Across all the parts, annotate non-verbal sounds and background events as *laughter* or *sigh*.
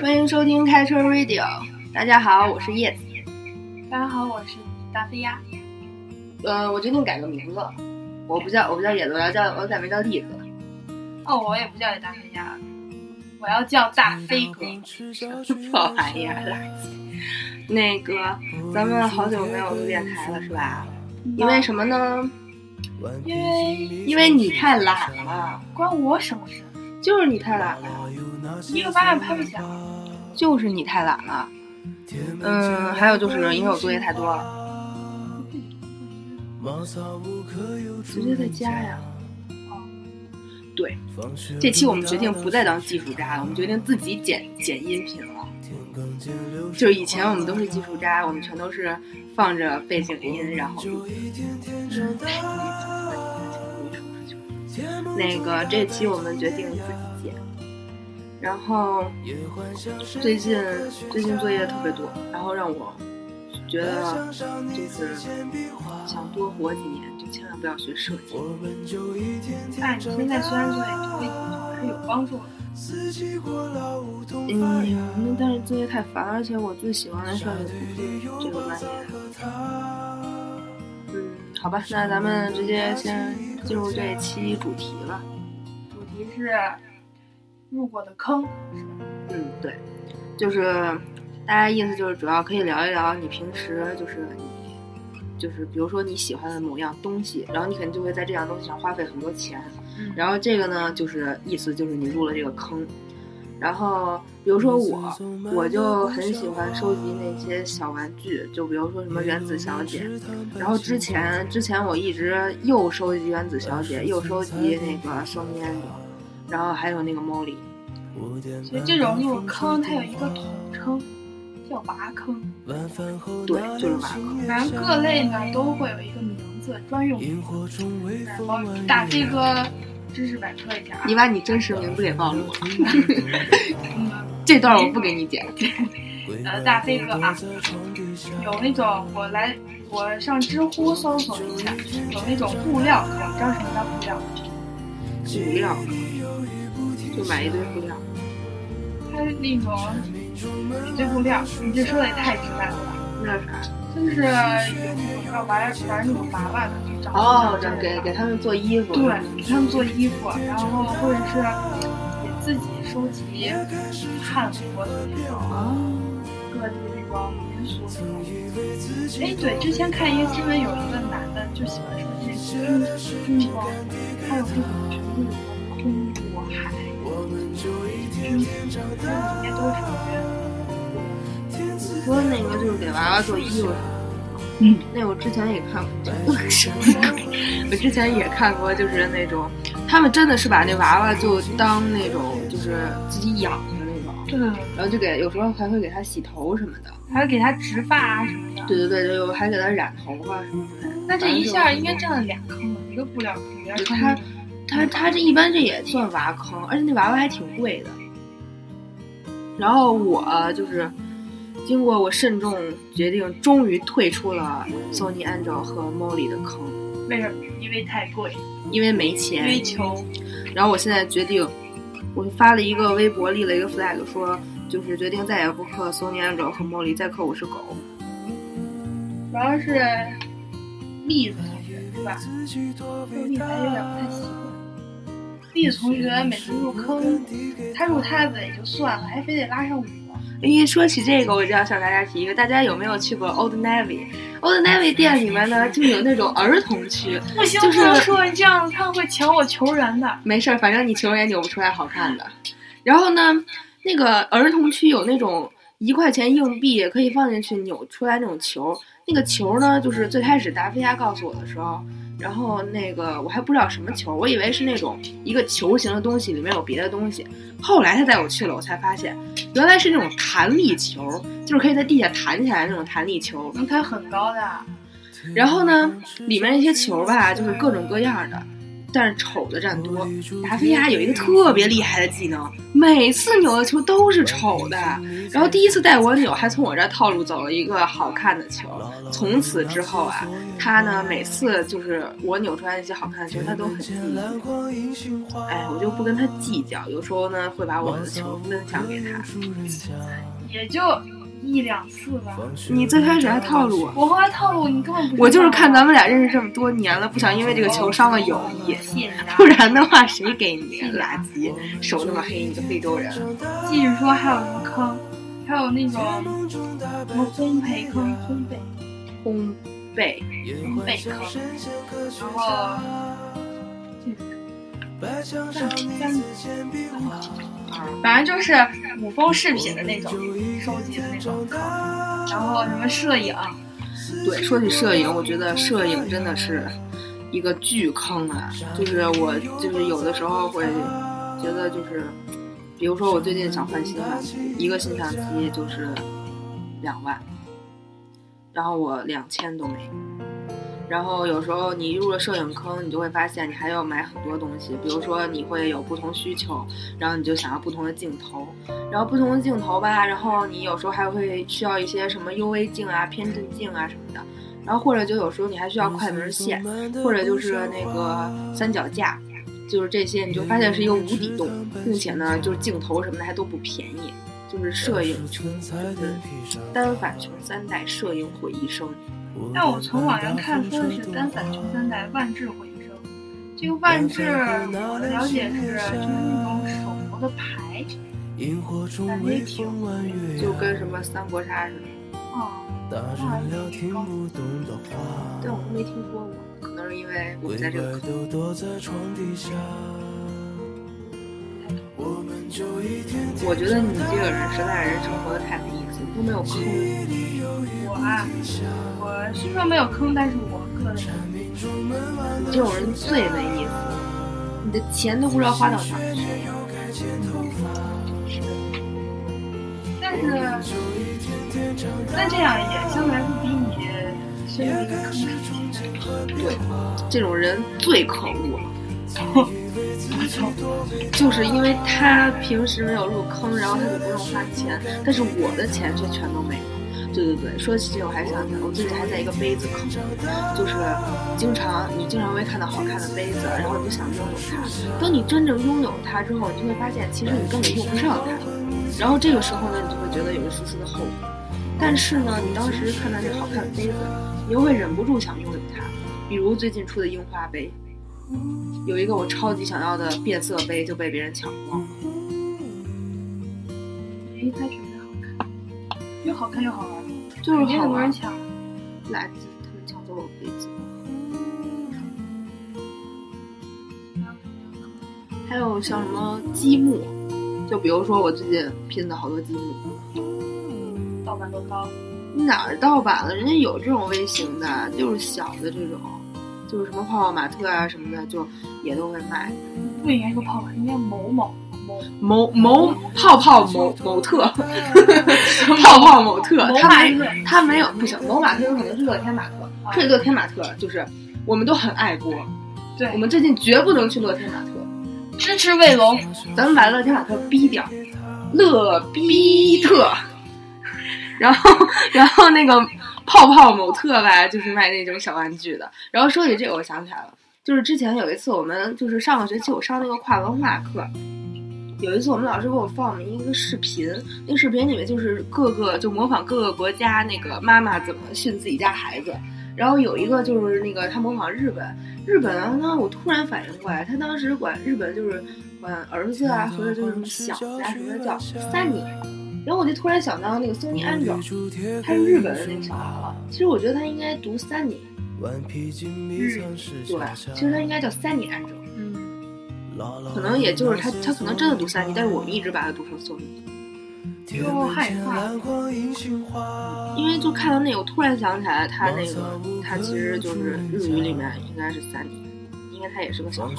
欢迎收听开车 Radio，大家好，我是叶子。大家好，我是大飞鸭。呃，我决定改个名字，我不叫我不叫叶子，我要叫我改名叫栗子。哦，我也不叫大飞鸭，我要叫大飞哥。破玩意儿，垃圾。那个，咱们好久没有录电台了，是吧？因为什么呢？因为因为你太懒了，关我什么事？就是你太懒了，一个巴掌拍不响。就是你太懒了。嗯，还有就是因为我作业太多了，直接在家呀。对，这期我们决定不再当技术渣了，我们决定自己剪剪音频了。就是以前我们都是技术渣，我们全都是放着背景音，然后录。那个这期我们决定自己剪，然后最近最近作业特别多，然后让我觉得就是想多活几年，就千万不要学设计。哎，你现在虽然作业多，还是有帮助的。嗯，那但是作业太烦，而且我最喜欢的设计不是这个专业。嗯，好吧，那咱们直接先进入这一期主题了。主题是入过的坑，是吧？嗯，对，就是大家意思就是主要可以聊一聊你平时就是你就是比如说你喜欢的某样东西，然后你肯定就会在这样东西上花费很多钱。嗯然后这个呢，就是意思就是你入了这个坑。然后比如说我，我就很喜欢收集那些小玩具，就比如说什么原子小姐。然后之前之前我一直又收集原子小姐，又收集那个 Sony Angel，然后还有那个 Molly。所以这种入坑它有一个统称，叫娃坑。对，就是挖坑。反正各类呢都会有一个名字，专用名字。然后大飞哥知识百科一下啊你，把你真实名字给暴露了，嗯 *laughs* 这段我不给你剪。呃，大飞哥啊，有那种我来我上知乎搜索一下，有那种布料坑，你知道什么叫布料？布料，就买一堆布料。它是那种一堆布料，你这说的也太直白了吧？那啥？就是有有个玩玩那种娃娃的，就长得哦像，这种这给给他们做衣服。对，给他们做衣服，然后或者是给自己收集汉服的那种哦，各地那种民俗什么的。哎，对，之前看一个新闻，有一个男的就喜欢说这个中国，还有那种全部的空国海，军服，这些都是你说那个就是给娃娃做衣服。嗯，那我之前也看过，*laughs* 我之前也看过，就是那种他们真的是把那娃娃就当那种就是自己养的那种，对，然后就给有时候还会给他洗头什么的。还会给他植发啊什么的。对对对，就还给他染头发什么的。那这一下应该占了俩坑了，一个布料坑，一个坑。他他他这一般这也算娃坑，而且那娃娃还挺贵的。然后我就是经过我慎重决定，终于退出了 Sony Angel 和 Molly 的坑，为什么？因为太贵，因为没因钱。为穷。然后我现在决定，我发了一个微博，立了一个 flag，说就是决定再也不磕 Sony Angel 和 Molly，再磕我是狗。主要是栗子同学是吧？这个栗子还有点不太习惯。栗子同学每次入坑，他入他的也就算了，还非得拉上我。一说起这个，我就要向大家提一个，大家有没有去过 Old Navy？Old Navy 店里面呢，就有那种儿童区，不行，就是不能说你这样，他会抢我球员的。没事儿，反正你球也扭不出来好看的。然后呢，那个儿童区有那种一块钱硬币可以放进去扭出来那种球，那个球呢，就是最开始达菲亚告诉我的时候，然后那个我还不知道什么球，我以为是那种一个球形的东西，里面有别的东西。后来他带我去了，我才发现原来是那种弹力球，就是可以在地下弹起来那种弹力球。能开很高的，然后呢，里面那些球吧，就是各种各样的，但是丑的占多。达菲亚有一个特别厉害的技能，每次扭的球都是丑的。然后第一次带我扭，还从我这儿套路走了一个好看的球。从此之后啊，他呢每次就是我扭出来那些好看的球，他都很记得。哎，我就不跟他计较，有时候呢会把我的球分享给他，*laughs* 也就。一两次吧。你最开始还套路我，我后来套路你根本不。我就是看咱们俩认识这么多年了，不想因为这个球伤了友谊。*laughs* 不然的话，谁给你垃圾？手那么黑，你个非洲人。继续说，还有什么坑？还有那种什么烘焙坑、烘焙、烘焙、烘焙坑，然后就是三三三。反正就是古风饰品的那种收集的那种，然后什么摄影，对，说起摄影，我觉得摄影真的是一个巨坑啊！就是我就是有的时候会觉得就是，比如说我最近想换新相机，一个新相机就是两万，然后我两千都没。然后有时候你入了摄影坑，你就会发现你还要买很多东西，比如说你会有不同需求，然后你就想要不同的镜头，然后不同的镜头吧，然后你有时候还会需要一些什么 UV 镜啊、偏振镜啊什么的，然后或者就有时候你还需要快门线，或者就是那个三脚架，就是这些，你就发现是一个无底洞，并且呢，就是镜头什么的还都不便宜，就是摄影穷，就是单反穷三代，摄影毁一生。但我从网上看说的是单反穷三代，万智毁一生。这个万智，我的了解是就是那种手磨的牌，感觉挺，就跟什么三国杀似的。哦，那还挺高。但我没听说过，可能是因为我在这个。我觉得你这个人实在是生活的太没意思，都没有坑。我啊，我虽说没有坑，但是我个人，你这种人最没意思，你的钱都不知道花到哪去了。但是，但这样也相对来说比你深入一个坑对，这种人最可恶了。就是因为他平时没有入坑，然后他就不用花钱，但是我的钱却全都没了。对对对，说起这我还想起来，我最近还在一个杯子坑，就是经常你经常会看到好看的杯子，然后你就想拥有它。等你真正拥有它之后，你就会发现其实你根本用不上它。然后这个时候呢，你就会觉得有一丝丝的后悔。但是呢，你当时看到这好看的杯子，你又会忍不住想拥有它。比如最近出的樱花杯。有一个我超级想要的变色杯就被别人抢光了。哎，它确实好看，又好看又好玩，就是很多人。抢，垃圾，他们抢走我杯子。还有像什么积木，就比如说我最近拼的好多积木，盗版都高。哪儿盗版了？人家有这种微型的，就是小的这种。就是什么泡泡玛特啊什么的，就也都会卖。不应该说泡泡，应该某某某某某泡泡某某特，*laughs* 泡泡某特。他没，他没有不行。某马特有可能是乐天玛特，是乐天玛特，就是我们都很爱国。对，我们最近绝不能去乐天玛特，支持卫龙。咱们把乐天玛特逼掉，乐逼特。*laughs* 然后，然后那个。泡泡某特吧，*laughs* 就是卖那种小玩具的。然后说起这个，我想起来了，就是之前有一次我们就是上个学期我上那个跨文化课，有一次我们老师给我放了一个视频，那视频里面就是各个就模仿各个国家那个妈妈怎么训自己家孩子。然后有一个就是那个他模仿日本，日本呢，我突然反应过来，他当时管日本就是管儿子啊或者就是什么小的什么的叫三年。然后我就突然想到那个松尼安卓，他是日本的那个小孩了。其实我觉得他应该读三年，日对，其实他应该叫三年安卓。嗯，可能也就是他，他可能真的读三年，但是我们一直把他读成松尼。就害怕，因为就看到那个，我突然想起来，他那个他其实就是日语里面应该是三年，因为他也是个小孩。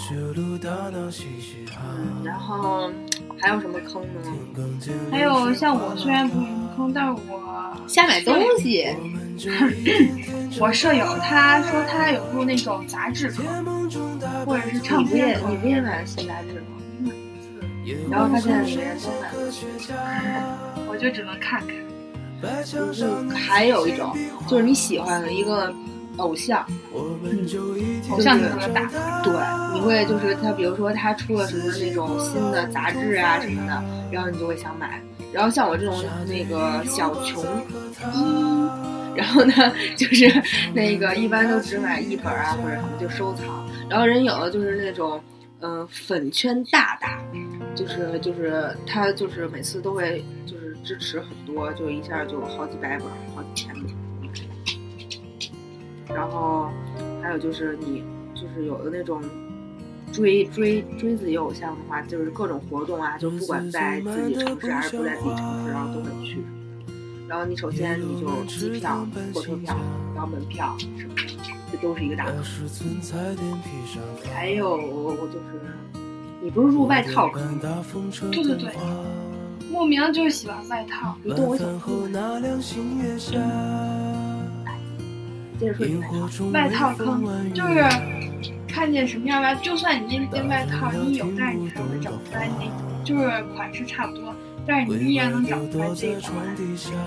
嗯，然后。还有什么坑呢？还有像我虽然不是什么坑，但是我瞎买东西。*laughs* 我舍友他说他有入那种杂志坑，或者是唱片课你不也买了新杂志吗？然后发现里面都买了。我就只能看看。嗯，还有一种就是你喜欢的一个偶像，偶像就特别大，对，你会就是他，比如说他出了什么那种新的杂志啊什么的，然后你就会想买。然后像我这种那个小穷一，然后呢 *laughs* 就是那个一般都只买一本啊或者什么就收藏。然后人有的就是那种嗯、呃粉圈大大，就是就是他就是每次都会就是支持很多，就一下就好几百本，好几千本儿。然后还有就是你就是有的那种追追追自己偶像的话，就是各种活动啊，就不管在自己城市还是不在自己城市，然后都会去。然后你首先你就机票、火车票，然后门票什么的，这都是一个大坑。还有就是，你不是入外套坑吗？对对对，莫名就是喜欢外套。你懂我想说的吗？接着说你外套。外套坑就是看见什么样的，就算你那件外套你有，但是你还会找不出来那，就是款式差不多，但是你依然能找出来这一款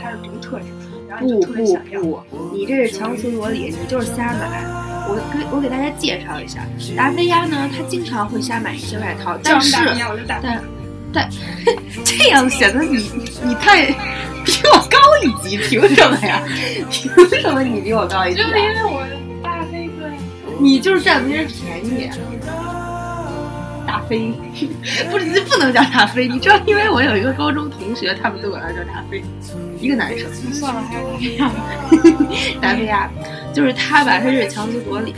它的独特之处，然后就特别不想要。不，你这是强词夺理，你就是瞎买。我给我给大家介绍一下，达菲亚呢，他经常会瞎买一些外套，但是但但 *laughs* 这样显得你你太比我高一级，凭什么呀？*laughs* 凭什么你比我高一级就是啊？因为我大飞哥呀，你就是占别人便宜。大飞，*laughs* 不是不能叫大飞，你知道？因为我有一个高中同学，他们都管他叫大飞，一个男生。算了，还是这样吧。达菲亚，就是他吧，他是强词夺理。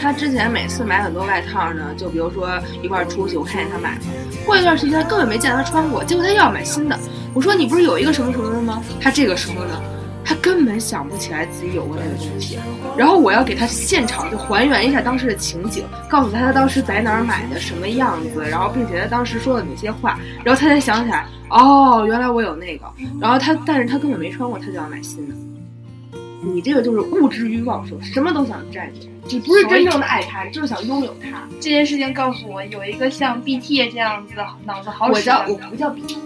他之前每次买很多外套呢，就比如说一块儿出去，我看见他买，过一段时间根本没见他穿过，结果他又要买新的。我说你不是有一个什么什么的吗？他这个时候呢，他根本想不起来自己有过那个东西。然后我要给他现场就还原一下当时的情景，告诉他他当时在哪儿买的，什么样子，然后并且他当时说了哪些话，然后他才想起来，哦，原来我有那个。然后他，但是他根本没穿过，他就要买新的。你这个就是物质欲望说，什么都想占有，你不是真正的爱他，你就是想拥有他。这件事情告诉我，有一个像 BT 这样子的脑子好使我，叫我不叫 BT，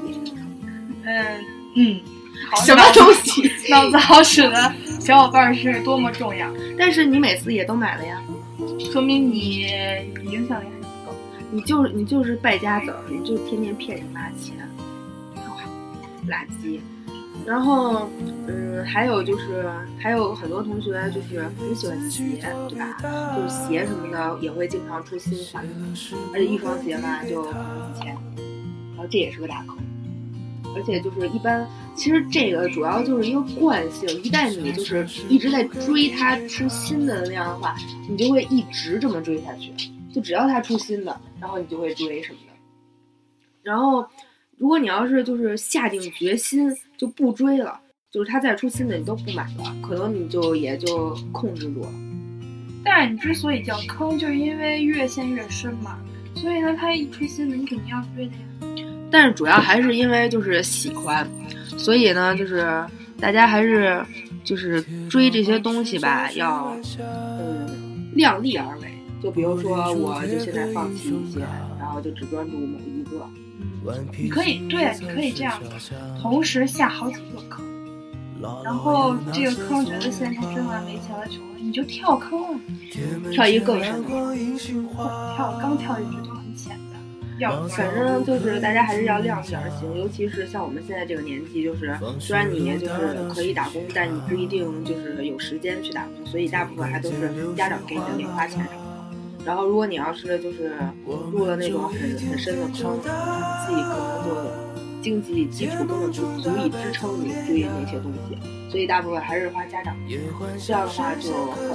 嗯嗯，什么东西？*laughs* 脑子好使的小伙伴是多么重要，但是你每次也都买了呀，说明你影响力还不够。你就是你就是败家子儿，你就天天骗人妈钱，哇，垃圾。然后，嗯，还有就是，还有很多同学就是很喜欢鞋，对吧？就是鞋什么的也会经常出新款，而且一双鞋嘛就可能几千，然后这也是个大坑。而且就是一般，其实这个主要就是一个惯性，一旦你就是一直在追它出新的那样的话，你就会一直这么追下去。就只要它出新的，然后你就会追什么的。然后，如果你要是就是下定决心就不追了，就是他再出新的你都不买了，可能你就也就控制住了。但是你之所以叫坑，就是因为越陷越深嘛。所以呢，他一出新的，你肯定要追的呀。但是主要还是因为就是喜欢，所以呢，就是大家还是就是追这些东西吧，要嗯量力而为。就比如说，我就现在放弃一些，然后就只专注某一个。你可以对，你可以这样，同时下好几个坑，然后这个坑觉得现在真的没钱了，穷了，你就跳坑啊，跳一个更深的。跳刚跳进去就很浅的，要反正就是大家还是要量力而行，尤其是像我们现在这个年纪，就是虽然你就是可以打工，但你不一定就是有时间去打工，所以大部分还都是家长给你的零花钱什么的。然后如果你要是就是入了那种很很深的坑，自己可能就经济基础根本不足以支撑你追那些东西，所以大部分还是花家长，这样的话就很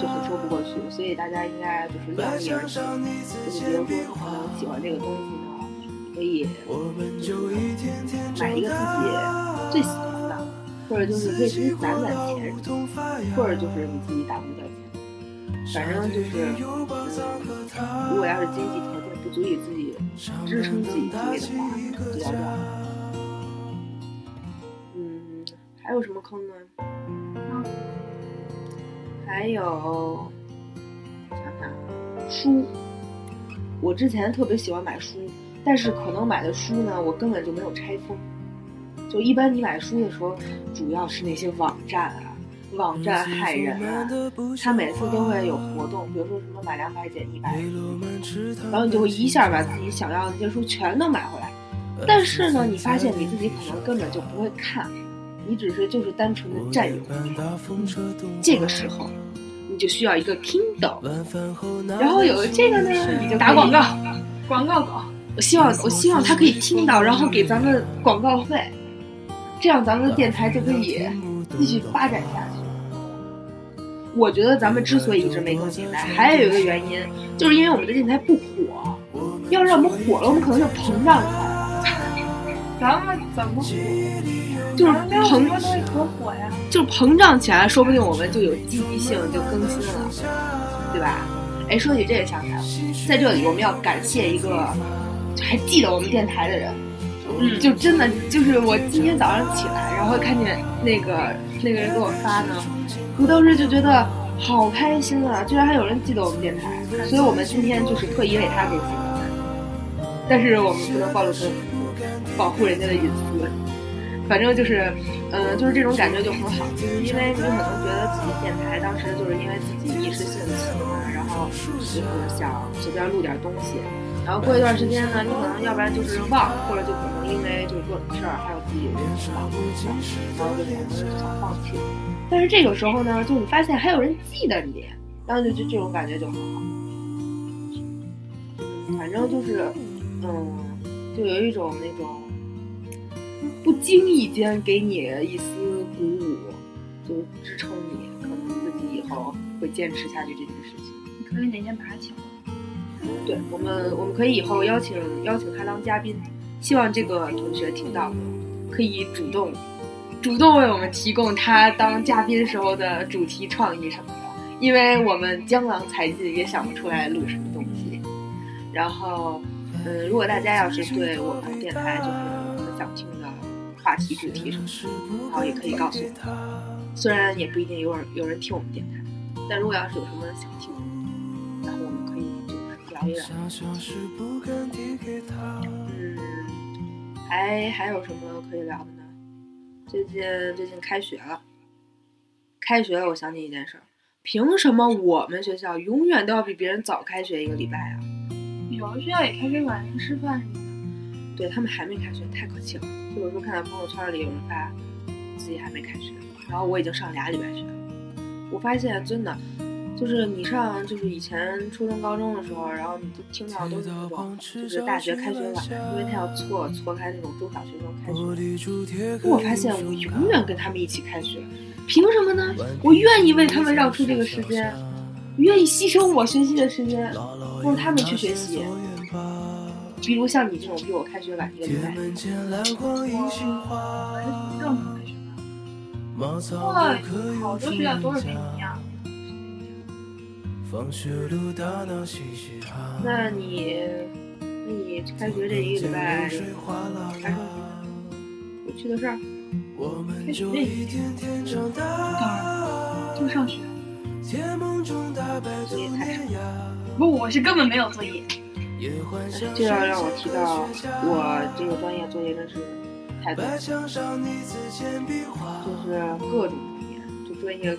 就很说不过去，所以大家应该就是量力而行，就是比如说你可能喜欢这个东西呢，可以买一个自己最喜欢的，或者就是可以攒攒钱，或者就是你自己打工赚钱。反正就是，嗯，如果要是经济条件不足以自己支撑自己追的话，就要这样。嗯，还有什么坑呢？还有想想书，我之前特别喜欢买书，但是可能买的书呢，我根本就没有拆封。就一般你买书的时候，主要是那些网站啊，网站害人啊，他每次都会有活动，比如说什么买两百减一百，然后你就会一下把自己想要的那些书全都买回来。但是呢，你发现你自己可能根本就不会看，你只是就是单纯的占有。这个时候，你就需要一个 Kindle，然后有了这个呢，你就打广告，广告稿。我希望我希望他可以听到，然后给咱们广告费，这样咱们的电台就可以继续发展下去。我觉得咱们之所以一直没更新台，还有一个原因，就是因为我们的电台不火。要让我们火了，我们可能就膨胀起来。*laughs* 咱们怎么火？就是膨东西可火呀！就膨胀起来，说不定我们就有积极性，就更新了，对吧？哎，说起这个想起来了，在这里我们要感谢一个还记得我们电台的人，嗯，就真的就是我今天早上起来，然后看见那个那个人给我发呢，我当时就觉得好开心啊！居然还有人记得我们电台，所以我们今天就是特意为他更新的，但是我们不能暴露他的名字。保护人家的隐私，反正就是，嗯，就是这种感觉就很好，就是因为你可能觉得自己电台当时就是因为自己一时兴起嘛，然后就是想随便录点东西，然后过一段时间呢，你可能要不然就是忘，或者就可能因为就是各种事儿，还有自己人生忙事然后就可能想放弃。但是这个时候呢，就你发现还有人记得你，然后就就这种感觉就很好。反正就是，嗯，就有一种那种。不经意间给你一丝鼓舞，就支撑你，可能自己以后会坚持下去这件事情。你可以哪天把他请来？对我们，我们可以以后邀请邀请他当嘉宾。希望这个同学听到，可以主动主动为我们提供他当嘉宾时候的主题创意什么的，因为我们江郎才尽，也想不出来录什么东西。然后，嗯，如果大家要是对我们电台就是有什么想听的。话题主题什么的，然后也可以告诉我。虽然也不一定有人有人听我们电台，但如果要是有什么想听的，然后我们可以就是聊一聊。嗯，还还有什么可以聊的呢？最近最近开学了，开学了，我想起一件事儿：凭什么我们学校永远都要比别人早开学一个礼拜啊？有的学校也开学晚，吃饭什么的。对他们还没开学，太可气了。就有时候看到朋友圈里有人发自己还没开学，然后我已经上俩礼拜学了。我发现真的，就是你上就是以前初中高中的时候，然后你就听到都是那种就是大学开学晚，因为他要错错开那种中小学生开学。我发现我永远跟他们一起开学，凭什么呢？我愿意为他们让出这个时间，愿意牺牲我学习的时间，让他们去学习。比如像你这种比我开学晚一个礼拜，正常开学吧？哇，好多学校都是跟你一样。那你，那你开学这一个礼拜发生什么有趣的事儿？开学这一天，当然就上学，作业太少。不，我是根本没有作业。就要让我提到我这个专业作业真是太多，就是各种专业，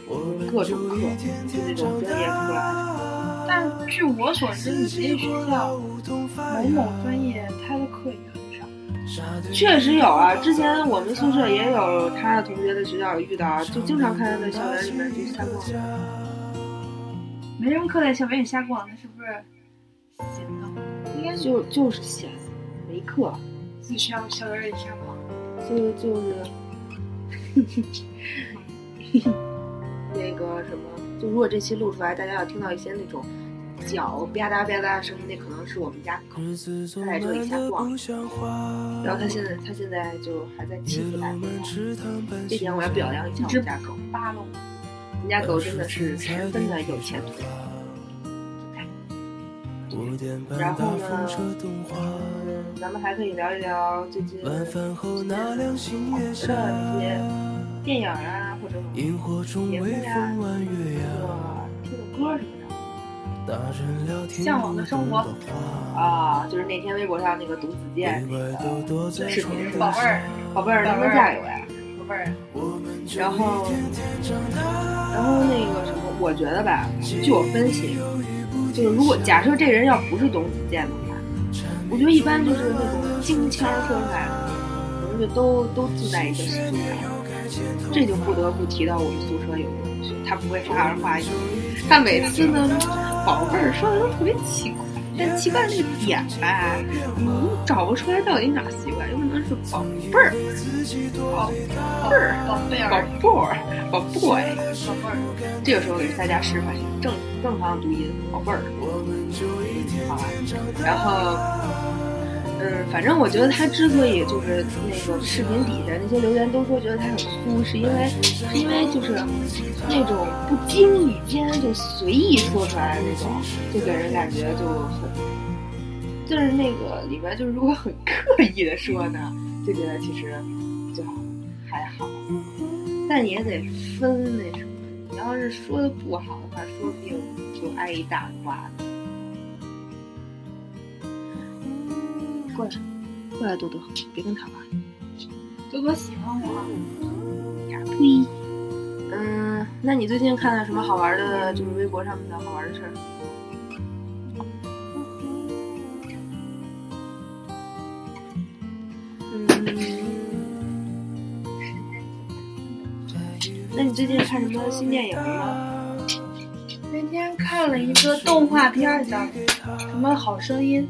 各种课，就那种专业课。但据我所知，你这学校某某专业他的课也很少。确实有啊，之前我们宿舍也有他的同学在学校遇到，就经常看他在校园里面就瞎逛。没什么课在校园里瞎逛，那是不是闲的？应该就就是闲，没课，自学校园里瞎逛，就就是，*laughs* 那个什么，就如果这期录出来，大家要听到一些那种脚吧嗒吧嗒的声音，那可能是我们家狗，它在这里瞎逛。然后它现在它现在就还在欺负大家，这点我要表扬一下我们家狗。巴龙，我们家狗真的是十分的有前途。然后呢，嗯，咱们还可以聊一聊最近的那些电影啊，或者节目呀，或者听个歌什么的。向往的生活啊，就是那天微博上那个董子健那个视频宝贝儿，宝贝儿能不能加油呀？宝贝儿。然后，然后那个什么，我觉得吧，据我分析，就是如果假设这人要不是董子健的话，我觉得一般就是那种京腔说出来的，可能就都都自带一个喜剧感。这就不得不提到我们宿舍有个同学，他不会说儿化音，他每次呢，宝贝儿说的都特别奇怪。但奇怪那个点吧，你找不出来到底哪奇怪，有可能是宝贝儿，宝贝儿，宝贝儿，宝贝儿宝贝儿。这个时候给大家示范正正常读音，宝贝儿，好吧。然后，嗯，反正我觉得他之所以就是那个视频底下那些留言都说觉得他很酥，是因为是因为就是那种不经意间就随意说出来的那种，就给人感觉就很，就是那个里边就是如果很刻意的说呢，就觉得其实就还好，但也得分那什么，你要是说的不好的话，说不定就挨一大瓜。过来，过来，多多，别跟他玩。多多喜欢我。呀呸！嗯，那你最近看了什么好玩的？就是微博上面的好玩的事儿？嗯，*laughs* 那你最近看什么新电影吗？那天看了一个动画片，叫什么《好声音》。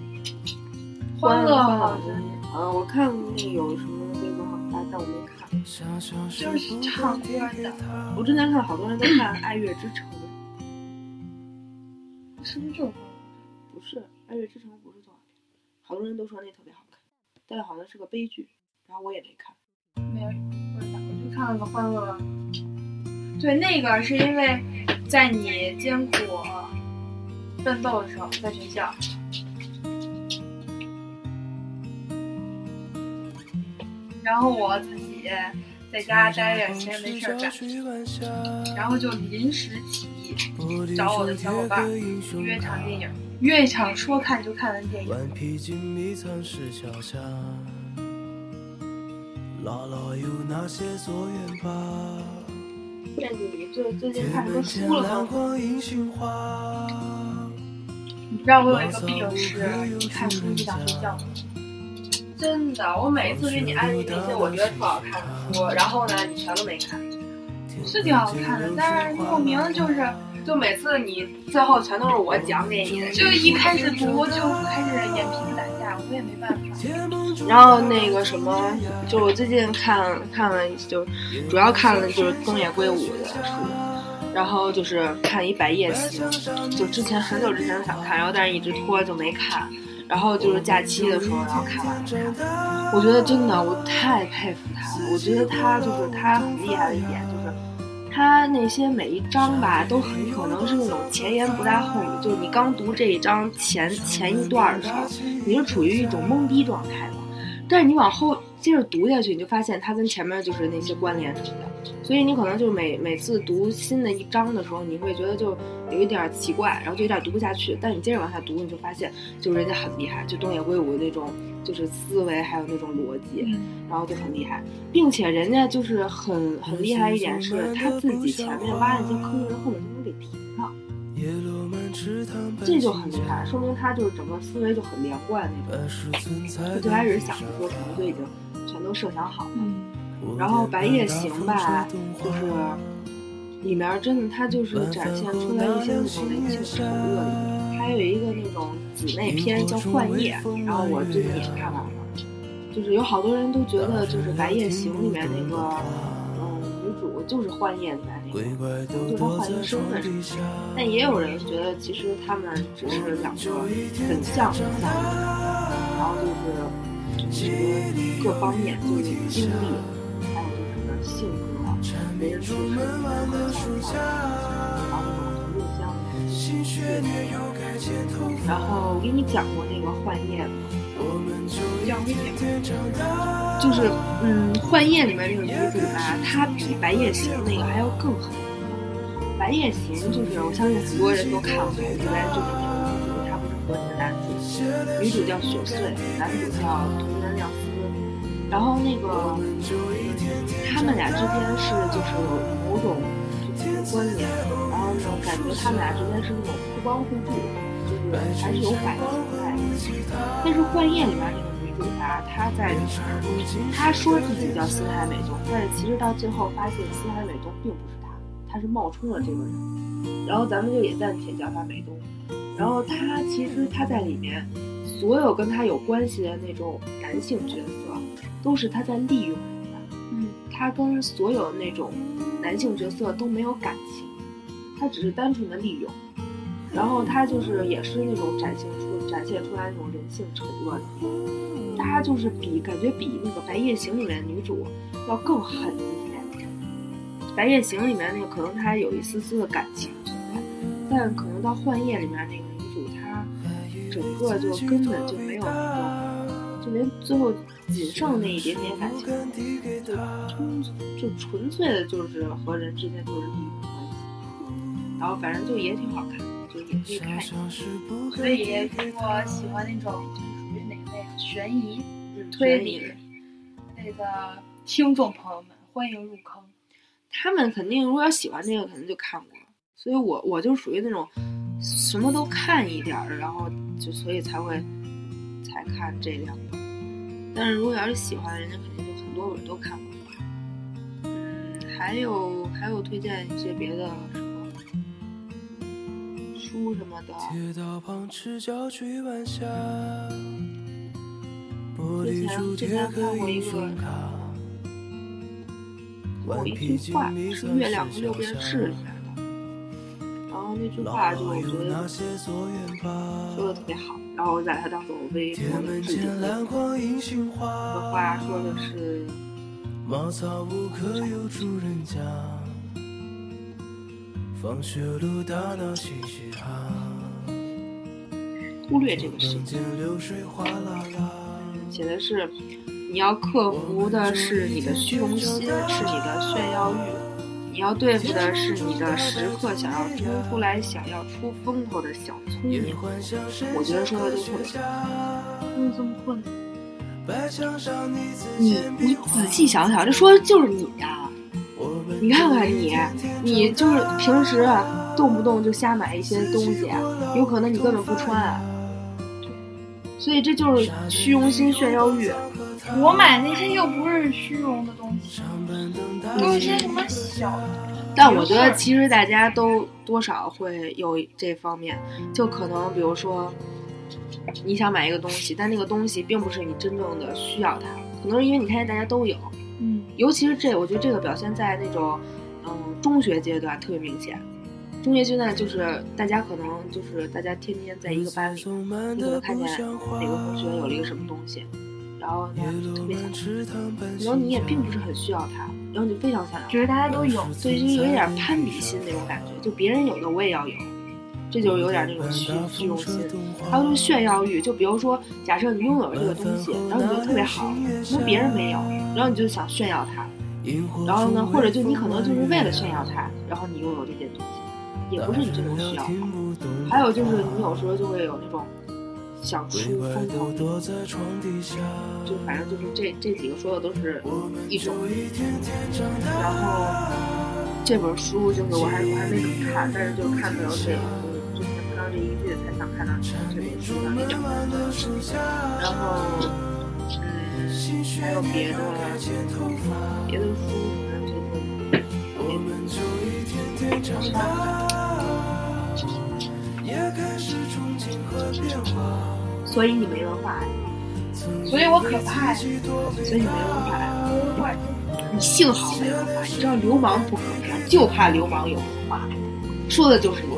欢乐好声音。啊，我看那有什么微博上发，但我没看。就是唱歌的。我之前看好多人都看《爱乐之城》。是不是这种？不是，《爱乐之城》不是动画片。好多人都说那特别好看，但是好像是个悲剧。然后我也没看。没有，我我就看了个欢乐。对，那个是因为在你艰苦奋斗的时候，在学校。然后我自己在家待着，闲着没事干，然后就临时起意找我的小伙伴约场电影，约一场说看就看的电影。那你最最近看什么书了吗？你知道我有一个病是，一看书就想睡觉。真的，我每一次给你安利那些我觉得特好看的书，然后呢，你全都没看，是挺好看的，但是莫名就是，就每次你最后全都是我讲给你的，就一开始读就开始眼皮打架，我也没办法。然后那个什么，就我最近看看了，就主要看了就是东野圭吾的书，然后就是看《一百叶行》，就之前很久之前想看，然后但是一直拖就没看。然后就是假期的时候，然后看完了他。我觉得真的，我太佩服他了。我觉得他就是他很厉害的一点，就是他那些每一章吧，都很可能是那种前言不搭后语。就是你刚读这一章前前一段的时候，你是处于一种懵逼状态的，但是你往后接着读下去，你就发现它跟前面就是那些关联什么的。所以你可能就是每每次读新的一章的时候，你会觉得就有一点奇怪，然后就有点读不下去。但你接着往下读，你就发现就是人家很厉害，就东野圭吾那种就是思维还有那种逻辑，然后就很厉害，并且人家就是很很厉害一点是他自己前面挖那些坑，人后面就能给填上，这就很厉害，说明他就是整个思维就很连贯那种。就最开始想的时候可能就已经全都设想好了。然后《白夜行》吧，就是里面真的，他就是展现出来一些那种人性丑恶的一面。还有一个那种姊妹篇叫《幻夜》，然后我最近也看完了。就是有好多人都觉得，就是《白夜行》里面那个嗯女主就是幻夜里面那个，就她换一个身份什么的。但也有人觉得，其实他们只是两个很像很像的人，然后就是各方面就是经历。还有就是性格、为人处事、很像，然后那种同乡。然后我给你讲过那个幻夜吗？讲一点。就是嗯，《幻夜》里面那个女主吧，她比《白夜行》那个还要更狠。《白夜行》就是我相信很多人都看过，里面就是那个女主，她不是和你的男主，女主叫雪穗，男主叫藤原亮司。然后那个他们俩之间是就是有某种就是关联，然后呢，感觉他们俩之间是那种互帮互助，就是还是有感情。但是《幻夜》里面那个女主吧，她在里面，她说自己叫新海美冬，但是其实到最后发现新海美冬并不是她，她是冒充了这个人。然后咱们就也暂且叫她美冬。然后她其实她在里面，所有跟她有关系的那种男性角色，都是她在利用人家。嗯，她跟所有那种男性角色都没有感情，她只是单纯的利用。然后她就是也是那种展现出展现出来那种人性丑恶的，她就是比感觉比那个《白夜行》里面女主要更狠一些。《白夜行》里面那个可能她还有一丝丝的感情存在，但可能到《幻夜》里面那个女主她整个就根本就没有那种，就连最后仅剩那一点点感情，就纯就纯粹的就是和人之间就是利益关系。然后反正就也挺好看的，就也可以看一下。所以如果喜欢那种就是属于哪类啊？悬疑、嗯推理类的听众朋友们，欢迎入坑。他们肯定如果要喜欢这个，肯定就看过。所以我我就属于那种什么都看一点儿，然后就所以才会才看这两个。但是如果要是喜欢的人家，肯定就很多本都看过。嗯，还有还有推荐一些别的什么书什么的。铁道旁赤脚追晚霞，玻之璃前之前看过一个双卡。有一句话是《月亮和六便士》里面的，然后那句话就我觉得说的特别好，然后我把它当做我微博的置顶这花，个话说的是，茅草屋可有住人家？放学路打闹嘻嘻哈，忽略这个事门情，间流水哗啦啦。写的是你要克服的是你的虚荣心，是你的炫耀欲，你要对付的是你的时刻想要冲出来、想要出风头的小聪明。我觉得说的就特别好。怎么这么混？你你仔细想想，这说的就是你呀、你看看你，你就是平时啊，动不动就瞎买一些东西，啊有可能你根本不穿啊。所以这就是虚荣心、炫耀欲。我买那些又不是虚荣的东西，都是些什么小但我觉得其实大家都多少会有这方面，就可能比如说，你想买一个东西，但那个东西并不是你真正的需要它，可能是因为你看见大家都有，嗯，尤其是这，我觉得这个表现在那种，嗯，中学阶段特别明显。中学阶段就是大家可能就是大家天天在一个班里，你可能看见哪个同学有了一个什么东西，然后呢就特别想吃，可能你也并不是很需要它，然后你就非常想要它觉得大家都有，所以就有一点攀比心那种感觉，就别人有的我也要有，这就是有点那种虚虚荣心。还有就是炫耀欲，就比如说，假设你拥有了这个东西，然后你觉得特别好，可能别人没有，然后你就想炫耀它，然后呢，或者就你可能就是为了炫耀它，然后你拥有这件东西，也不是你真正需要它。还有就是你有时候就会有那种想出风头，就反正就是这这几个说的都是一种。然后这本书就是我还我还没怎么看，但是就看到这之前看到这一句才想看到这本书的那种。然后嗯，还有别的别的书什么的，这些所以你没文化呀，所以我可怕呀，所以你没文化你幸好没文化，你知道流氓不可怕，就怕流氓有文化，说的就是你。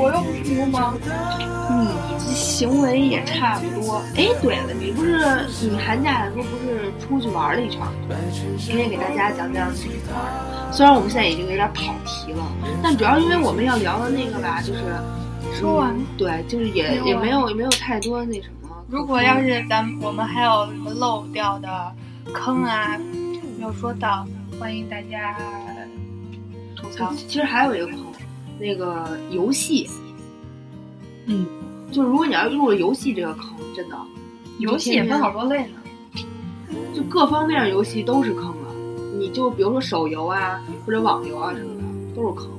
我又不是流氓，你这行为也差不多。哎，对了，你不是你寒假的时候不是出去玩了一圈吗？今天给大家讲讲你去玩儿。虽然我们现在已经有点跑题了，但主要因为我们要聊的那个吧，就是说完嗯对，就是也也没有也没有太多那什么。如果要是咱们我们还有什么漏掉的，坑啊没有说到，欢迎大家吐槽。其实还有一个坑，那个游戏，嗯，就如果你要入了游戏这个坑，真的，游戏也分好多类呢。就各方面游戏都是坑啊。你就比如说手游啊，或者网游啊什么的，都是坑。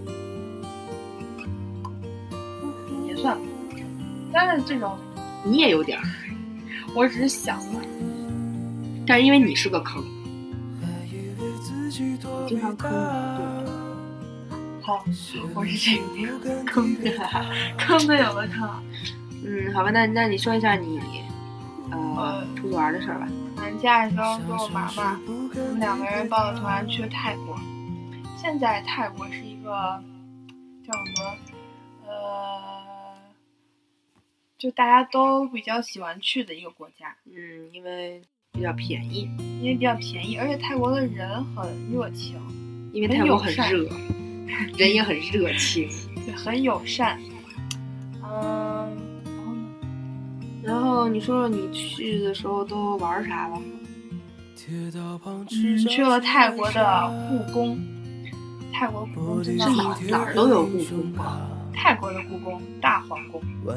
也算吧，但是这种你也有点儿，我只是想了。但是因为你是个坑，经常坑对？好，我是这个坑的，坑的 *laughs* 有的坑。嗯，好吧，那那你说一下你呃出去玩的事儿吧。寒假的时候跟我妈妈，我们两个人报了团去了泰国。现在泰国是一个叫什么呃，就大家都比较喜欢去的一个国家，嗯，因为比较便宜，因为比较便宜，而且泰国的人很热情，因为泰国很热，*laughs* 人也很热情，对，很友善。嗯，然后呢？然后你说说你去的时候都玩啥了？嗯，去了泰国的故宫，泰国故宫真的好，哪儿都有故宫吧？泰国的故宫，大皇宫。哦，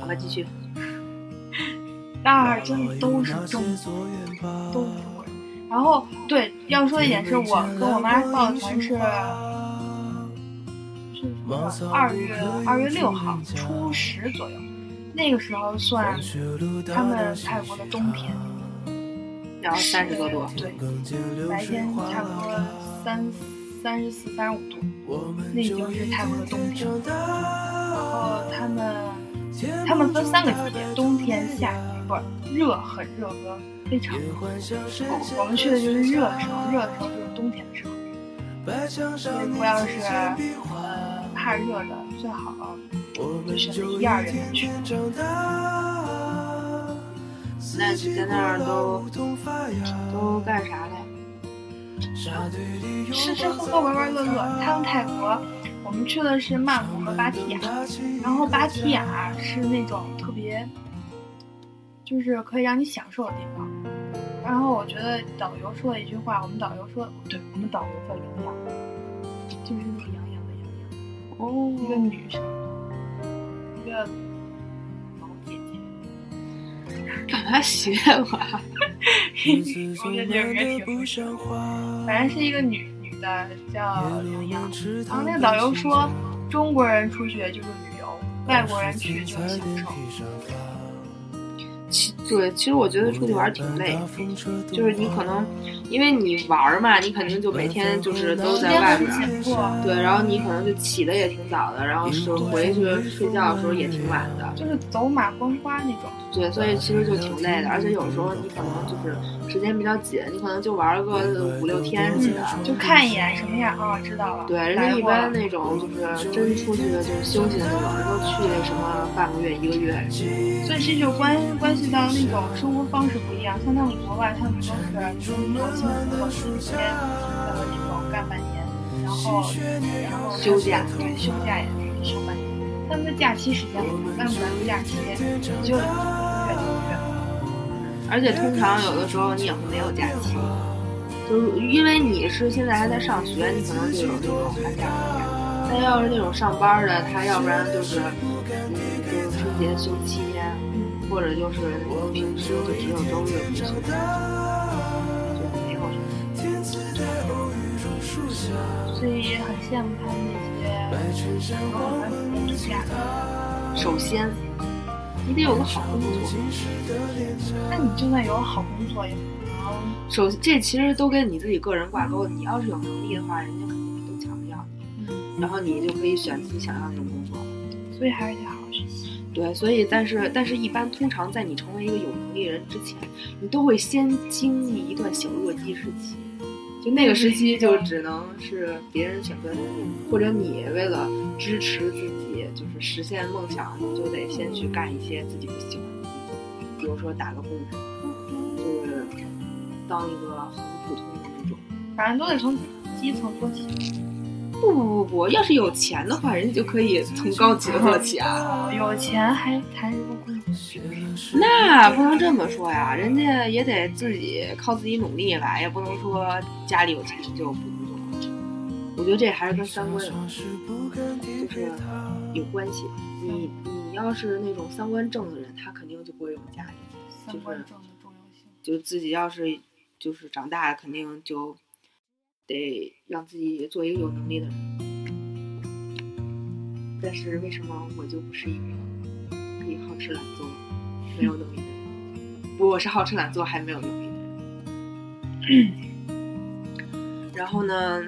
好吧，继续。那儿真的都是中国人，都。然后，对，要说一点是我跟我妈报的团是是什么？二月二月六号，初十左右，那个时候算他们泰国的冬天，然后三十多度，对，白天差不多三三十四、三十五度，那已经是泰国的冬天了。然后他们他们分三个季节，冬天、夏天。热，很热和非常热。哦，我们去的就是热的时候，热的时候就是冬天的时候。所以如果要是呃怕热的，最好就选择一二月份去。那你在那儿都都干啥嘞？吃吃喝喝玩玩乐乐。他们泰国，我们去的是曼谷和芭提雅，然后芭提雅是那种特别。就是可以让你享受的地方。然后我觉得导游说了一句话，我们导游说，对我们导游叫杨洋，就是那个杨洋的杨洋，哦，一个女生，一个老姐姐。*laughs* 干嘛学我？我觉得这个挺不错。反正是一个女女的叫杨洋。然后那个导游说，中国人出去就是旅游，外国人去就是享受。其对，其实我觉得出去玩挺累，就是你可能，因为你玩嘛，你肯定就每天就是都在外边，对，然后你可能就起的也挺早的，然后是回去睡觉的时候也挺晚的，就是走马观花那种。对，所以其实就挺累的，而且有时候你可能就是时间比较紧，你可能就玩个五六天什么的，就看一眼什么样啊，知道了。对，人家一般那种就是真出去就是休息的那种，都去什么半个月、一个月。所以这就关关系到那种生活方式不一样，像他们国外，他们都是就是国庆或者一天的那种干半年，然后然后休假，对，休假也是休半年。他们的假期时间很长，但是咱们假期就。而且通常有的时候你也会没有假期，就是因为你是现在还在上学，你可能就有那种寒假暑假。但要是那种上班的，他要不然就是嗯，就是春节休七天，或者就是平时就只有周日不休，就没有什么。所以也很羡慕他们那些有很多暑假。首先。你得有个好工作，那你就算有好工作也不能。首这其实都跟你自己个人挂钩。你要是有能力的话，人家肯定都抢着要你，然后你就可以选自己想要那种工作。所以还是得好好学习。对，所以但是但是一般通常在你成为一个有能力人之前，你都会先经历一段小弱鸡时期，就那个时期就只能是别人选择你，或者你为了支持自己。就是实现梦想，你就得先去干一些自己不喜欢的比如说打个工，就是当一个很普通的那种。反正都得从基层做起。不不不不，要是有钱的话，人家就可以从高级的做起啊。有钱还谈什么工作？那不能这么说呀，人家也得自己靠自己努力吧，也不能说家里有钱就不工作。我觉得这还是跟三观有就是有关系。你你要是那种三观正的人，他肯定就不会有家里。三观正的重要性。就自己要是就是长大了，肯定就得让自己做一个有能力的人。但是为什么我就不是一个可以好吃懒做、没有能力的人？不，我是好吃懒做还没有能力的人。然后呢，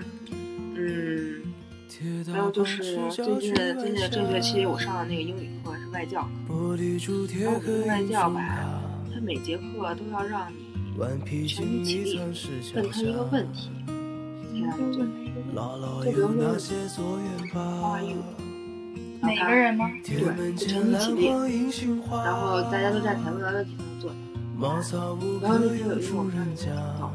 嗯，还有就是最近最近的这学期我上的那个英语课是外教课，然后我们外教吧，他每节课都要让你全体起立问他一个问题，才让你做。就比如说，How are you？每个人吗？对，就成一起练，然后大家都站起来问他问题才能坐。然后那天有一个我们让到，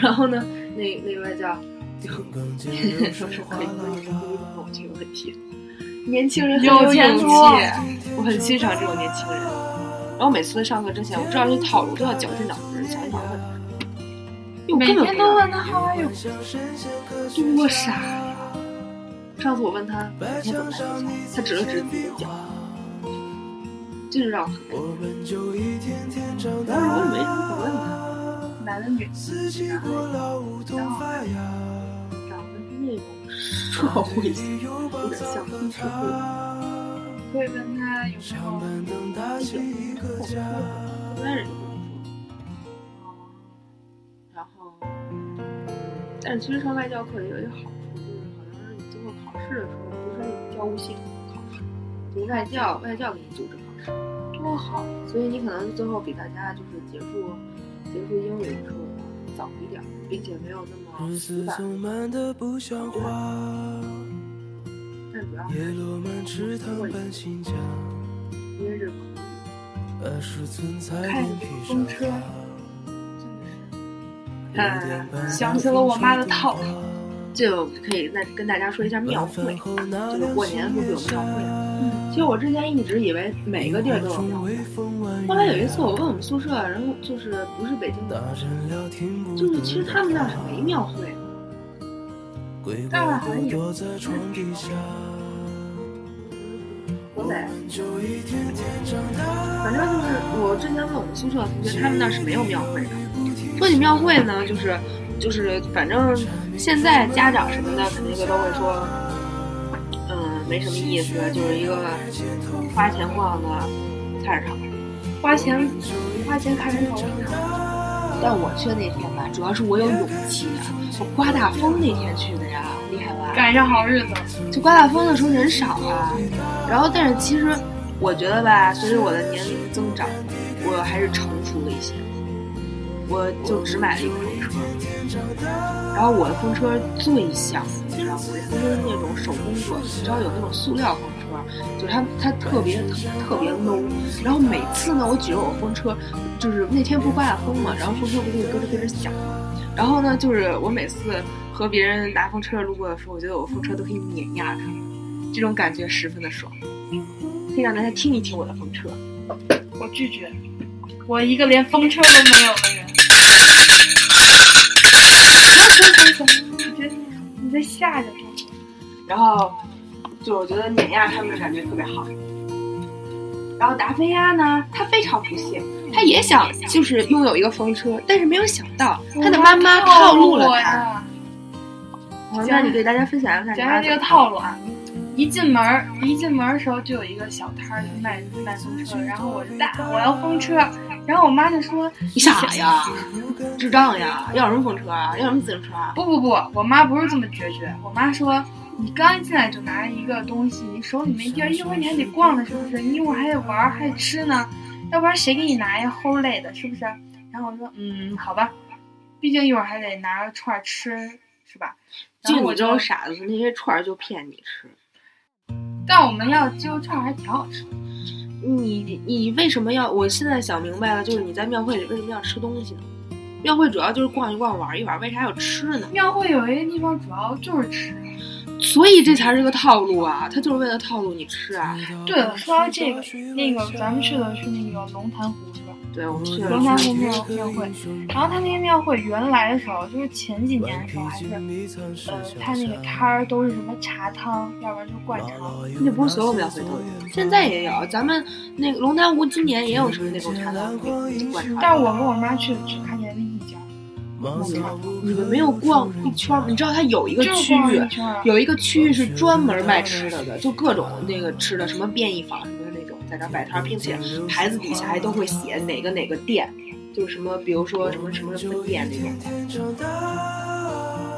然后呢，那那外教就说是可以问你问我这个问题。年轻人很有勇气，我很欣赏这种年轻人。然后每次上课之前，我知道这套路，都要绞尽脑汁想一想问他。每天都问他 How are you？多傻呀！上次我问他每天怎么睡觉，他指了指自己的脚，这就让我很感动。然后我也没什么可问他，男的女的，然后然后长得是那种社会型，有点像黑社会。会问他有没有一点后车，一般人。但是其实上外教课也有一个好处，就是好像是你最后考试的时候不是那种教务系统考试，就是外教外教给你组织考试，多好。所以你可能最后比大家就是结束结束英语的时候早一点，并且没有那么死板。但主要是过瘾，因为这口语。开风车。嗯，想起了我妈的套路，就可以再跟大家说一下庙会，就是过年不是有庙会嗯，其实我之前一直以为每个地儿都有庙会，后来有一次我问我们宿舍，然后就是不是北京的，就是其实他们那儿是没庙会。的，但是好像有。我在，反正就是我之前问我们宿舍同学，他们那是没有庙会的。说起庙会呢，就是就是，反正现在家长什么的肯定就都会说，嗯，没什么意思，就是一个花钱逛的菜市场，花钱花钱看人头。但我去的那天吧，主要是我有勇气啊，我刮大风那天去的呀，厉害吧？赶上好日子。就刮大风的时候人少啊，然后但是其实我觉得吧，随着我的年龄增长，我还是成熟了一些。我就只买了一个风车，然后我的风车最像，你知道吗？我的风车是那种手工做的，你知道有那种塑料风车，就是它它特别特特别 low。然后每次呢，我举着我风车，就是那天不刮大风嘛，然后风车不就咯吱咯吱响。然后呢，就是我每次和别人拿风车路过的时候，我觉得我风车都可以碾压他们，这种感觉十分的爽。可以让大家听一听我的风车。我拒绝，我一个连风车都没有的人。*laughs* 你别，你在吓着我。然后，就我觉得碾压他们的感觉特别好。然后达菲亚呢，他非常不幸，他也想就是拥有一个风车，但是没有想到他的妈妈套路了他。那你给大家分享一下讲讲这个套路啊。一进门一进门的时候就有一个小摊儿卖卖风车，然后我就大我要风车，然后我妈就说你傻呀，智障呀，要什么风车啊，要什么自行车啊？不不不，我妈不是这么决绝，我妈说你刚一进来就拿一个东西，你手里没地儿，一会儿你还得逛呢，是不是？你一会儿还得玩还得吃呢，要不然谁给你拿呀？齁累的，是不是？然后我说嗯，好吧，毕竟一会儿还得拿串吃，是吧？就我这种傻子，那些串就骗你吃。但我们要鸡肉串还挺好吃。你你为什么要？我现在想明白了，就是你在庙会里为什么要吃东西呢？庙会主要就是逛一逛、玩一玩，为啥要吃呢？庙会有一个地方主要就是吃。所以这才是个套路啊！他就是为了套路你吃啊！对了，说到这个，那个咱们去的是那个龙潭湖是吧？对，我们去了龙潭湖庙庙会，然后他那个庙会原来的时候，就是前几年的时候还是，呃，他那个摊儿都是什么茶汤，要不然就是灌肠。那不是所有庙会都有，现在也有。咱们那个龙潭湖今年也有什么那种茶汤灌肠。但是我跟我妈去只看见你们没有逛一圈吗？你知道它有一个区域，有一个区域是专门卖吃的的，就各种那个吃的，什么便宜坊什么的那种，在那摆摊，并且牌子底下还都会写哪个哪个店，就是什么，比如说什么什么分店那种。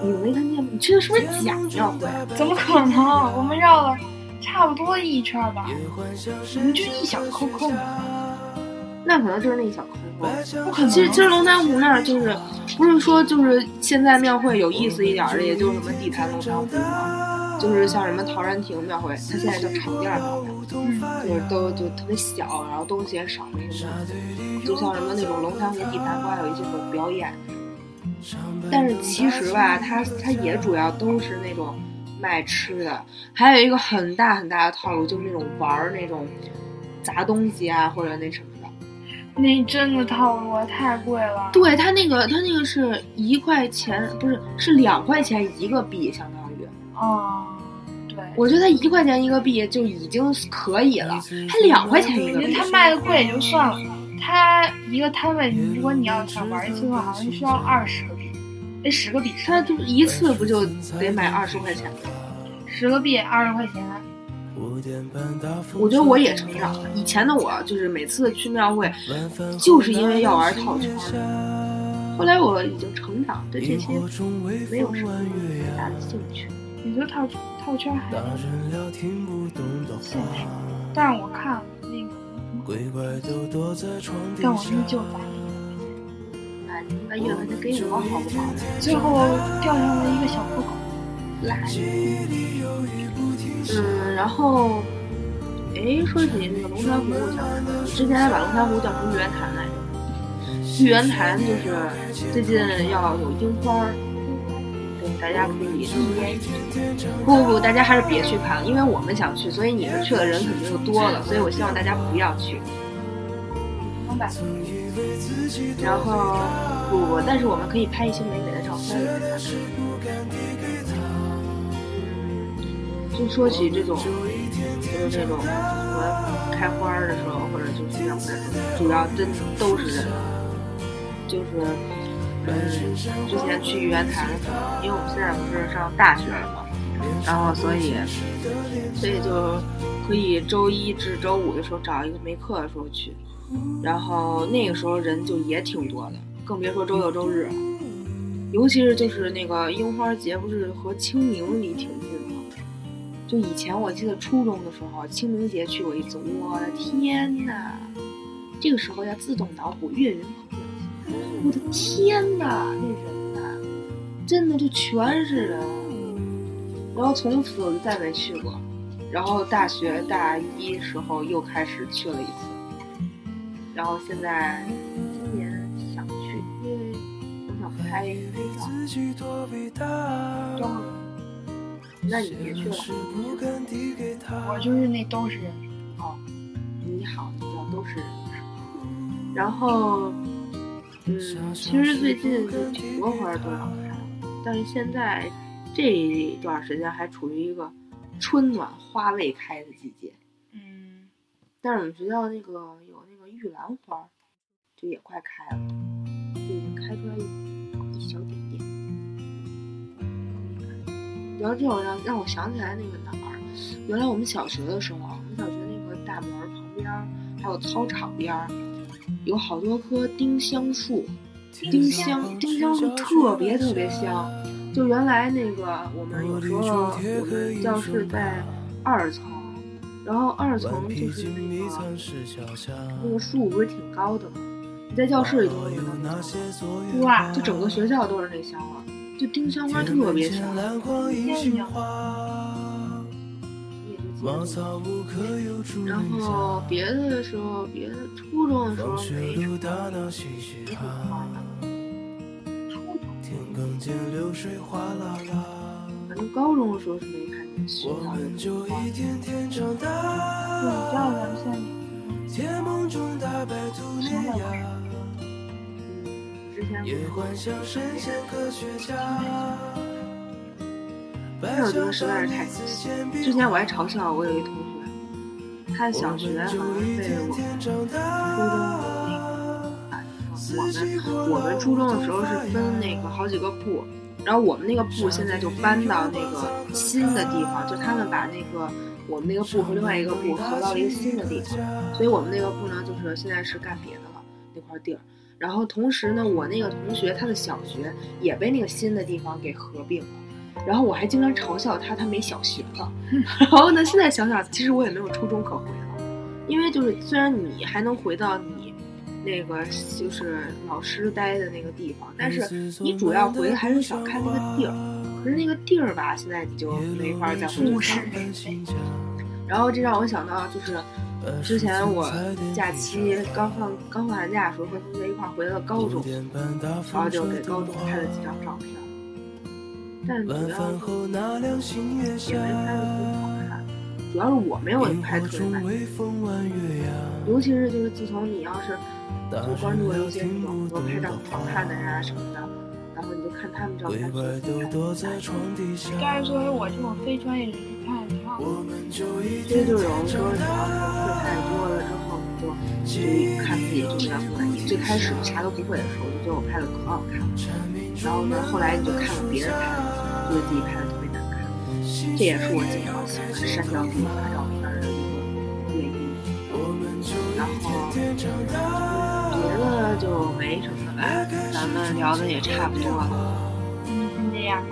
你没看见吗？你去的是不是假庙会？怎么可能？我们绕了差不多一圈吧，你们就一小扣扣嘛。那可能就是那一小扣。不可能。其实，其实龙潭湖那儿就是，不是说就是现在庙会有意思一点的，也就是什么地坛龙潭湖嘛，就是像什么陶然亭庙会，它现在叫场店庙会，就是都就特别小，然后东西也少那种。就像什么那种龙潭湖地坛，还有一些种表演。但是其实吧，它它也主要都是那种卖吃的，还有一个很大很大的套路，就是那种玩儿那种砸东西啊，或者那什么。那真的套路太贵了。对他那个，他那个是一块钱，不是是两块钱一个币，相当于。哦，对。我觉得他一块钱一个币就已经可以了，他两块钱一个币。他卖的贵也就算了，他一个摊位，如果你要想玩一次的话，好像需要二十个币，哎，十个币。他就一次不就得买二十块钱吗？十个币二十块钱。我觉得我也成长了。以前的我就是每次去庙会，就是因为要玩套圈。后来我已经成长，对这些没有什么太大的兴趣。你觉得套套圈还现实？但是我看那个，但我依旧砸那你把一百块钱给我好不好？最后掉下来一个小破口，垃圾。嗯，然后，哎，说起那个龙潭湖，我想说，之前还把龙潭湖叫成玉渊潭来着。玉渊潭就是最近要有樱花，对，大家可以体验。不不不，大家还是别去看了，因为我们想去，所以你们去的人肯定就多了，所以我希望大家不要去。明白然后，不不，但是我们可以拍一些美美的照片。就说起这种，就是这种什么开花的时候，或者就是庙会，主要真都是人。就是，嗯，之前去玉渊潭，因为我们现在不是上大学了嘛，然后所以，所以就可以周一至周五的时候找一个没课的时候去，然后那个时候人就也挺多的，更别说周六周日。尤其是就是那个樱花节，不是和清明离挺近？就以前我记得初中的时候，清明节去过一次，我的天呐！这个时候要自动脑补岳云鹏我的天呐，那人呐，真的就全是人。然后从此我就再没去过。然后大学大一时候又开始去了一次。然后现在今年想去，因为我想拍照。那你别去了，我就是那都是人哦。你好，你叫都是人。然后，嗯，其实最近就挺多花都要开，但是现在这一段时间还处于一个春暖花未开的季节。嗯。但是我们学校那个有那个玉兰花，就也快开了，就已经开出来一聊这种让让我想起来那个哪儿，原来我们小学的时候，我们小学那个大门旁边还有操场边儿，有好多棵丁香树，丁香丁香树特别特别香。就原来那个我们有时候我们教室在二层，然后二层就是那个那个树不是挺高的吗？你在教室里都能闻到哇，就整个学校都是那香味。就丁香花特别香，然后别的时候，别的初中的时候没什么花的。反正高中的时候是没开。学校有我们就一天天长对，大，你知道咱们现在甜梦中大白兔脸呀，之前也幻想神仙科学家。但是我觉得实在是太可惜。之前我还嘲笑我有一同学，他的小学好像被我们初中的那个啊，我们我们初中的时候是分那个好几个部，然后我们那个部现在就搬到那个新的地方，就他们把那个我们那个部和另外一个部合到了一个新的地方，所以我们那个部呢，就是现在是干别的了那块地儿。然后同时呢，我那个同学他的小学也被那个新的地方给合并了。然后我还经常嘲笑他，他没小学了。*laughs* 然后呢，现在想想，其实我也没有初中可回了，因为就是虽然你还能回到你那个就是老师待的那个地方，但是你主要回的还是想看那个地儿。可是那个地儿吧，现在你就没法再回去了。然后这让我想到，就是之前我假期刚放刚放寒假的时候，和同学一块儿回了高中，然后就给高中拍了几张照片。但主要也，没拍的特别好看，主要是我没有拍特别满意。中微风弯月呀，尤其是就是自从你要是大就关注了人一些什么很多拍照好看的人啊什么的，然后你就看他们照鬼片，怪都躲在床底下，但是作为我这种非专业人士看也挺好的。我们就有人说，长你要是会大。太多了之后，你就就看自己就比较不满意。最开始啥都不会的时候，就觉得我拍的可好看了，然后呢，后来你就看了别人拍的，觉得自己拍的特别难看。这也是我经常喜欢删掉自己发照片的一个原因。然后别的就没什么了吧，咱们聊的也差不多了。嗯，先这样。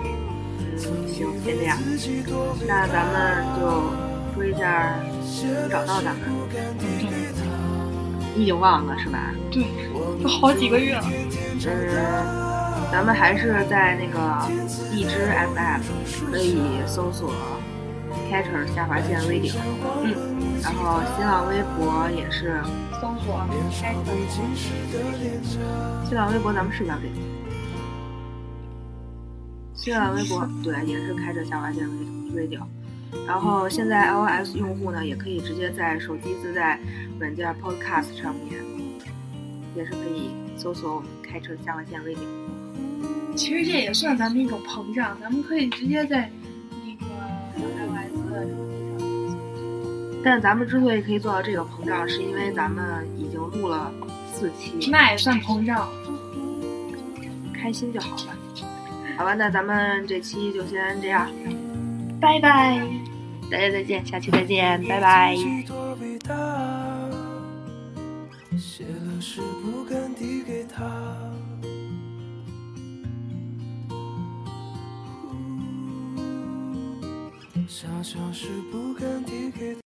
行，先这样。那咱们就说一下找到咱们。你已经忘了是吧？对，都好几个月了。嗯，咱们还是在那个荔枝 FM 可以搜索 Catcher 下划线 Radio，嗯，然后新浪微博也是，搜索开头。新浪微博咱们是叫这个，新浪微博对也是开着下划线 Radio，然后现在 iOS 用户呢也可以直接在手机自带软件 Podcast 上面，也是可以搜索我们开车下划线 Radio。其实这也算咱们一种膨胀，咱们可以直接在那个 iOS 的手机上。但咱们之所以可以做到这个膨胀，是因为咱们已经录了四期，那也算膨胀。开心就好了。好吧，那咱们这期就先这样，拜拜。大家再见，下期再见，拜拜。写了诗不敢递给他。小小是不敢递给他。